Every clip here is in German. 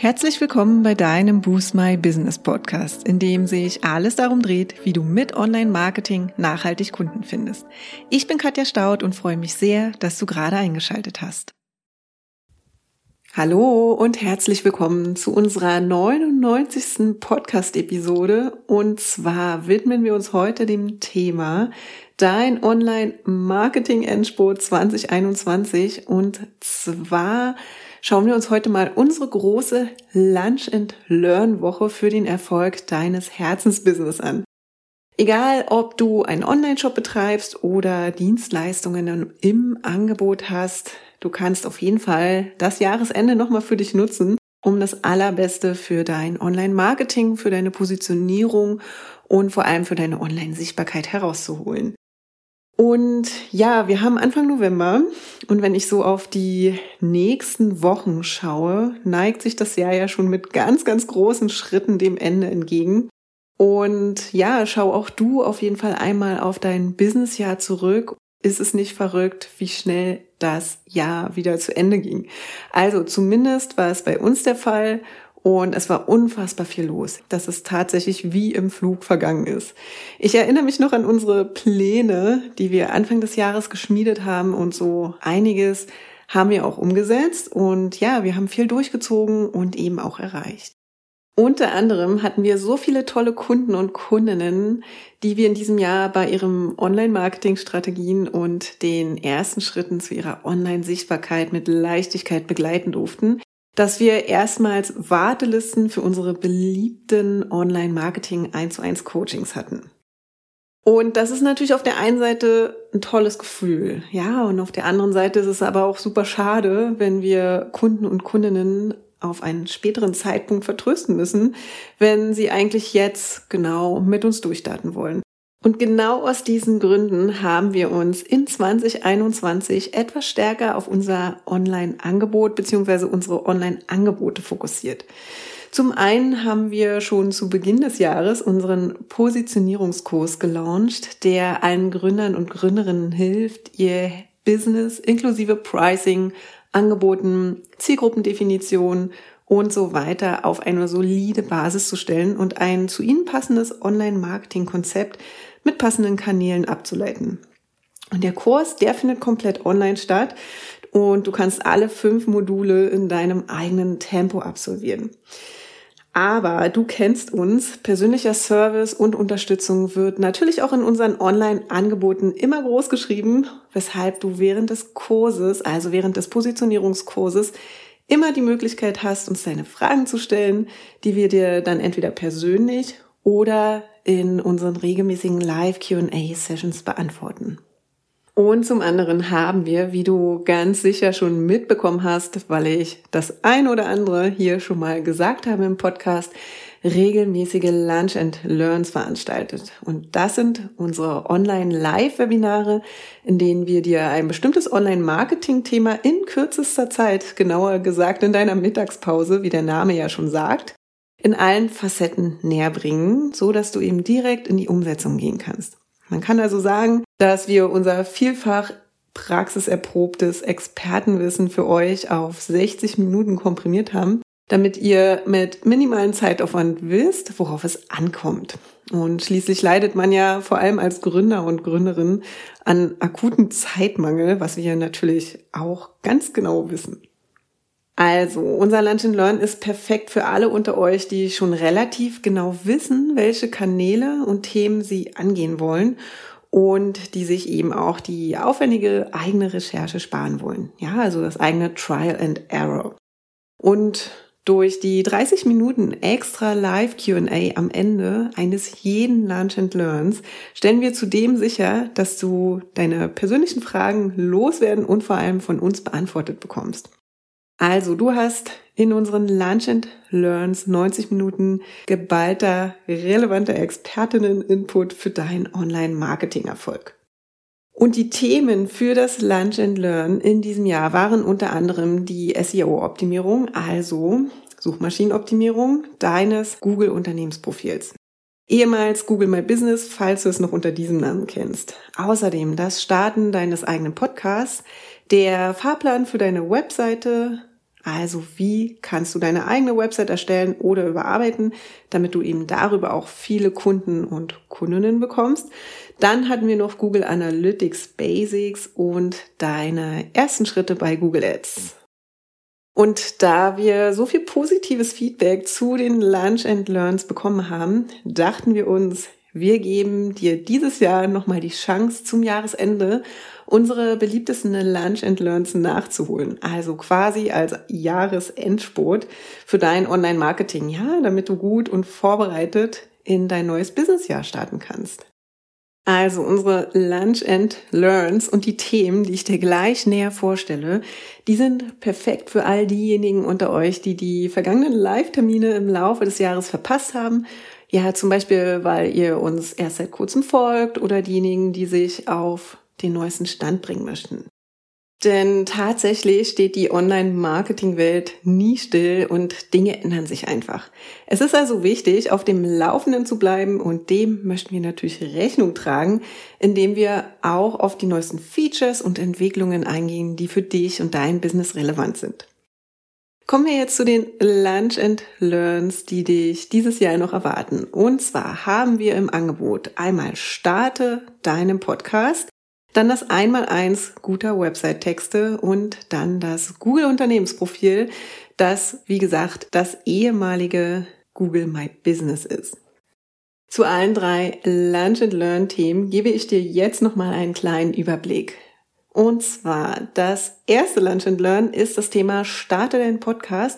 Herzlich willkommen bei deinem Boost My Business Podcast, in dem sich alles darum dreht, wie du mit Online-Marketing nachhaltig Kunden findest. Ich bin Katja Staud und freue mich sehr, dass du gerade eingeschaltet hast. Hallo und herzlich willkommen zu unserer 99. Podcast-Episode. Und zwar widmen wir uns heute dem Thema Dein Online-Marketing-Endspurt 2021. Und zwar schauen wir uns heute mal unsere große Lunch and Learn Woche für den Erfolg deines Herzensbusiness an. Egal, ob du einen Online-Shop betreibst oder Dienstleistungen im Angebot hast, du kannst auf jeden Fall das Jahresende nochmal für dich nutzen, um das Allerbeste für dein Online-Marketing, für deine Positionierung und vor allem für deine Online-Sichtbarkeit herauszuholen. Und ja, wir haben Anfang November und wenn ich so auf die nächsten Wochen schaue, neigt sich das Jahr ja schon mit ganz, ganz großen Schritten dem Ende entgegen. Und ja, schau auch du auf jeden Fall einmal auf dein Businessjahr zurück. Ist es nicht verrückt, wie schnell das Jahr wieder zu Ende ging? Also zumindest war es bei uns der Fall und es war unfassbar viel los, dass es tatsächlich wie im Flug vergangen ist. Ich erinnere mich noch an unsere Pläne, die wir Anfang des Jahres geschmiedet haben und so einiges haben wir auch umgesetzt und ja, wir haben viel durchgezogen und eben auch erreicht. Unter anderem hatten wir so viele tolle Kunden und Kundinnen, die wir in diesem Jahr bei ihrem Online-Marketing-Strategien und den ersten Schritten zu ihrer Online-Sichtbarkeit mit Leichtigkeit begleiten durften dass wir erstmals Wartelisten für unsere beliebten Online-Marketing 1 zu 1 Coachings hatten. Und das ist natürlich auf der einen Seite ein tolles Gefühl. Ja, und auf der anderen Seite ist es aber auch super schade, wenn wir Kunden und Kundinnen auf einen späteren Zeitpunkt vertrösten müssen, wenn sie eigentlich jetzt genau mit uns durchstarten wollen. Und genau aus diesen Gründen haben wir uns in 2021 etwas stärker auf unser Online-Angebot bzw. unsere Online-Angebote fokussiert. Zum einen haben wir schon zu Beginn des Jahres unseren Positionierungskurs gelauncht, der allen Gründern und Gründerinnen hilft, ihr Business inklusive Pricing, Angeboten, Zielgruppendefinition und so weiter auf eine solide Basis zu stellen und ein zu ihnen passendes Online-Marketing-Konzept mit passenden Kanälen abzuleiten. Und der Kurs, der findet komplett online statt und du kannst alle fünf Module in deinem eigenen Tempo absolvieren. Aber du kennst uns, persönlicher Service und Unterstützung wird natürlich auch in unseren Online-Angeboten immer groß geschrieben, weshalb du während des Kurses, also während des Positionierungskurses, immer die Möglichkeit hast, uns deine Fragen zu stellen, die wir dir dann entweder persönlich oder in unseren regelmäßigen Live-QA-Sessions beantworten. Und zum anderen haben wir, wie du ganz sicher schon mitbekommen hast, weil ich das ein oder andere hier schon mal gesagt habe im Podcast, regelmäßige Lunch and Learns veranstaltet. Und das sind unsere Online-Live-Webinare, in denen wir dir ein bestimmtes Online-Marketing-Thema in kürzester Zeit, genauer gesagt in deiner Mittagspause, wie der Name ja schon sagt, in allen Facetten näher bringen, so dass du eben direkt in die Umsetzung gehen kannst. Man kann also sagen, dass wir unser vielfach praxiserprobtes Expertenwissen für euch auf 60 Minuten komprimiert haben, damit ihr mit minimalen Zeitaufwand wisst, worauf es ankommt. Und schließlich leidet man ja vor allem als Gründer und Gründerin an akuten Zeitmangel, was wir natürlich auch ganz genau wissen. Also, unser Lunch and Learn ist perfekt für alle unter euch, die schon relativ genau wissen, welche Kanäle und Themen sie angehen wollen und die sich eben auch die aufwendige eigene Recherche sparen wollen. Ja, also das eigene Trial and Error. Und durch die 30 Minuten extra Live Q&A am Ende eines jeden Lunch and Learns stellen wir zudem sicher, dass du deine persönlichen Fragen loswerden und vor allem von uns beantwortet bekommst. Also, du hast in unseren Lunch and Learns 90 Minuten geballter, relevanter Expertinnen-Input für deinen Online-Marketing-Erfolg. Und die Themen für das Lunch and Learn in diesem Jahr waren unter anderem die SEO-Optimierung, also Suchmaschinenoptimierung deines Google-Unternehmensprofils. Ehemals Google My Business, falls du es noch unter diesem Namen kennst. Außerdem das Starten deines eigenen Podcasts, der Fahrplan für deine Webseite, Also wie kannst du deine eigene Website erstellen oder überarbeiten, damit du eben darüber auch viele Kunden und Kundinnen bekommst. Dann hatten wir noch Google Analytics Basics und deine ersten Schritte bei Google Ads. Und da wir so viel positives Feedback zu den Lunch and Learns bekommen haben, dachten wir uns, wir geben dir dieses Jahr nochmal die Chance zum Jahresende unsere beliebtesten Lunch and Learns nachzuholen. Also quasi als Jahresendsport für dein Online-Marketing, ja, damit du gut und vorbereitet in dein neues Businessjahr starten kannst. Also unsere Lunch and Learns und die Themen, die ich dir gleich näher vorstelle, die sind perfekt für all diejenigen unter euch, die die vergangenen Live-Termine im Laufe des Jahres verpasst haben. Ja, zum Beispiel, weil ihr uns erst seit kurzem folgt oder diejenigen, die sich auf den neuesten Stand bringen möchten. Denn tatsächlich steht die Online-Marketing-Welt nie still und Dinge ändern sich einfach. Es ist also wichtig, auf dem Laufenden zu bleiben und dem möchten wir natürlich Rechnung tragen, indem wir auch auf die neuesten Features und Entwicklungen eingehen, die für dich und dein Business relevant sind. Kommen wir jetzt zu den Lunch and Learns, die dich dieses Jahr noch erwarten. Und zwar haben wir im Angebot einmal Starte deinem Podcast. Dann das Einmaleins guter Website-Texte und dann das Google-Unternehmensprofil, das, wie gesagt, das ehemalige Google My Business ist. Zu allen drei Lunch and Learn Themen gebe ich dir jetzt nochmal einen kleinen Überblick. Und zwar, das erste Lunch and Learn ist das Thema Starte deinen Podcast.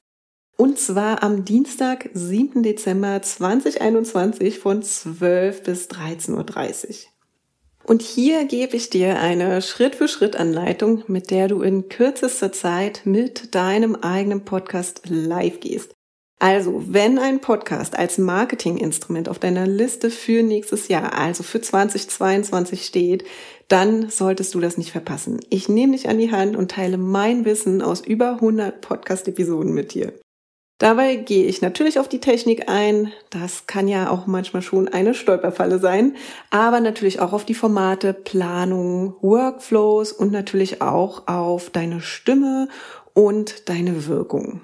Und zwar am Dienstag, 7. Dezember 2021 von 12 bis 13.30 Uhr. Und hier gebe ich dir eine Schritt-für-Schritt-Anleitung, mit der du in kürzester Zeit mit deinem eigenen Podcast live gehst. Also, wenn ein Podcast als Marketinginstrument auf deiner Liste für nächstes Jahr, also für 2022 steht, dann solltest du das nicht verpassen. Ich nehme dich an die Hand und teile mein Wissen aus über 100 Podcast-Episoden mit dir. Dabei gehe ich natürlich auf die Technik ein. Das kann ja auch manchmal schon eine Stolperfalle sein, aber natürlich auch auf die Formate, Planung, Workflows und natürlich auch auf deine Stimme und deine Wirkung.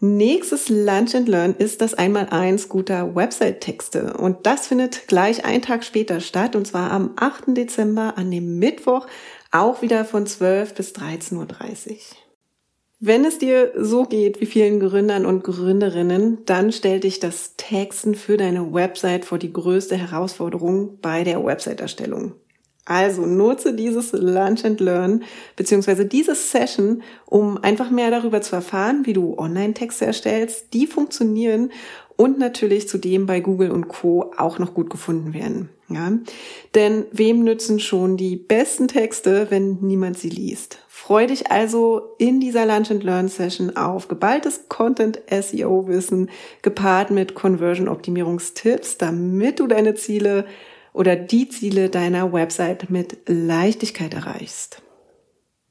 Nächstes Lunch and Learn ist das Einmaleins guter Website-Texte. Und das findet gleich einen Tag später statt, und zwar am 8. Dezember an dem Mittwoch, auch wieder von 12 bis 13.30 Uhr. Wenn es dir so geht wie vielen Gründern und Gründerinnen, dann stell dich das Texten für deine Website vor die größte Herausforderung bei der Website-Erstellung. Also nutze dieses Lunch and Learn beziehungsweise diese Session, um einfach mehr darüber zu erfahren, wie du Online-Texte erstellst, die funktionieren und natürlich zudem bei Google und Co. auch noch gut gefunden werden. Ja? Denn wem nützen schon die besten Texte, wenn niemand sie liest? Freu dich also in dieser Lunch and Learn Session auf geballtes Content SEO Wissen gepaart mit Conversion Optimierungstipps, damit du deine Ziele oder die Ziele deiner Website mit Leichtigkeit erreichst.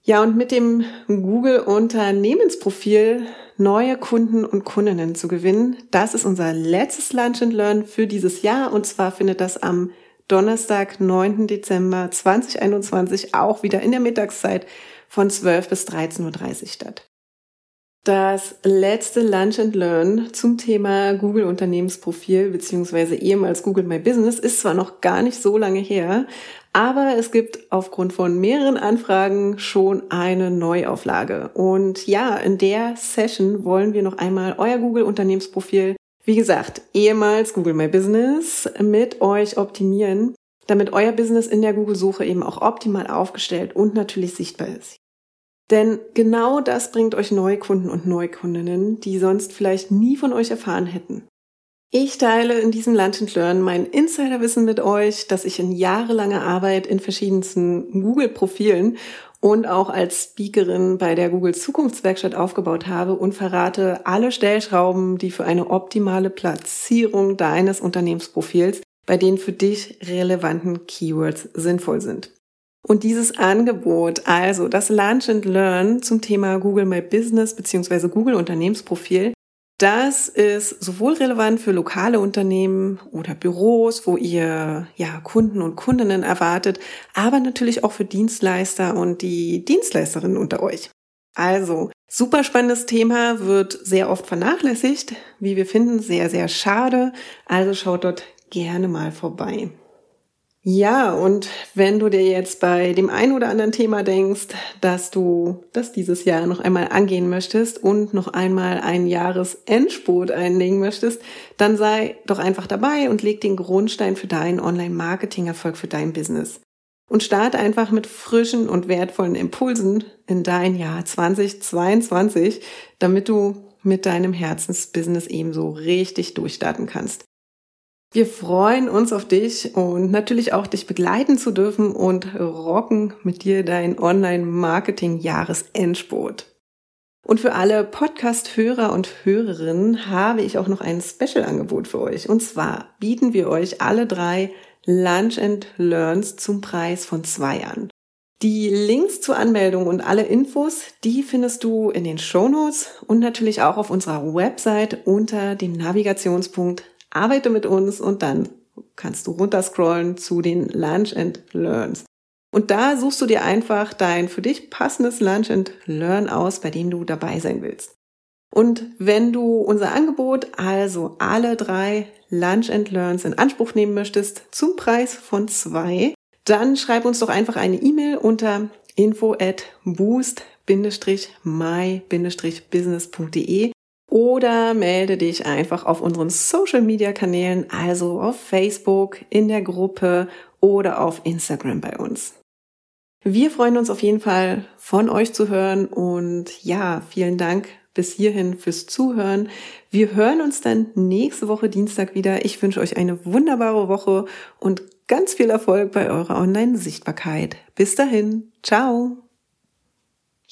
Ja, und mit dem Google Unternehmensprofil neue Kunden und Kundinnen zu gewinnen, das ist unser letztes Lunch and Learn für dieses Jahr und zwar findet das am Donnerstag, 9. Dezember 2021 auch wieder in der Mittagszeit von 12 bis 13.30 Uhr statt. Das letzte Lunch and Learn zum Thema Google Unternehmensprofil beziehungsweise ehemals Google My Business ist zwar noch gar nicht so lange her, aber es gibt aufgrund von mehreren Anfragen schon eine Neuauflage. Und ja, in der Session wollen wir noch einmal euer Google Unternehmensprofil, wie gesagt, ehemals Google My Business mit euch optimieren, damit euer Business in der Google-Suche eben auch optimal aufgestellt und natürlich sichtbar ist. Denn genau das bringt euch Neukunden und Neukundinnen, die sonst vielleicht nie von euch erfahren hätten. Ich teile in diesem Lunch and Learn mein Insiderwissen mit euch, das ich in jahrelanger Arbeit in verschiedensten Google-Profilen und auch als Speakerin bei der Google Zukunftswerkstatt aufgebaut habe und verrate alle Stellschrauben, die für eine optimale Platzierung deines Unternehmensprofils bei den für dich relevanten Keywords sinnvoll sind. Und dieses Angebot, also das Lunch and Learn zum Thema Google My Business bzw. Google Unternehmensprofil, das ist sowohl relevant für lokale Unternehmen oder Büros, wo ihr ja Kunden und Kundinnen erwartet, aber natürlich auch für Dienstleister und die Dienstleisterinnen unter euch. Also, super spannendes Thema, wird sehr oft vernachlässigt, wie wir finden, sehr, sehr schade. Also schaut dort gerne mal vorbei. Ja, und wenn du dir jetzt bei dem einen oder anderen Thema denkst, dass du das dieses Jahr noch einmal angehen möchtest und noch einmal einen Jahresendspurt einlegen möchtest, dann sei doch einfach dabei und leg den Grundstein für deinen Online-Marketing-Erfolg für dein Business. Und starte einfach mit frischen und wertvollen Impulsen in dein Jahr 2022, damit du mit deinem Herzensbusiness ebenso richtig durchstarten kannst. Wir freuen uns auf dich und natürlich auch dich begleiten zu dürfen und rocken mit dir dein Online-Marketing-Jahresendspurt. Und für alle Podcast-Hörer und Hörerinnen habe ich auch noch ein Special-Angebot für euch. Und zwar bieten wir euch alle drei Lunch and Learns zum Preis von zwei an. Die Links zur Anmeldung und alle Infos, die findest du in den Show Notes und natürlich auch auf unserer Website unter dem Navigationspunkt arbeite mit uns und dann kannst du runterscrollen zu den Lunch and Learns. Und da suchst du dir einfach dein für dich passendes Lunch and Learn aus, bei dem du dabei sein willst. Und wenn du unser Angebot, also alle drei Lunch and Learns in Anspruch nehmen möchtest, zum Preis von zwei, dann schreib uns doch einfach eine E-Mail unter info at boost-my-business.de oder melde dich einfach auf unseren Social Media Kanälen, also auf Facebook, in der Gruppe oder auf Instagram bei uns. Wir freuen uns auf jeden Fall von euch zu hören und ja, vielen Dank bis hierhin fürs Zuhören. Wir hören uns dann nächste Woche Dienstag wieder. Ich wünsche euch eine wunderbare Woche und ganz viel Erfolg bei eurer Online-Sichtbarkeit. Bis dahin, ciao!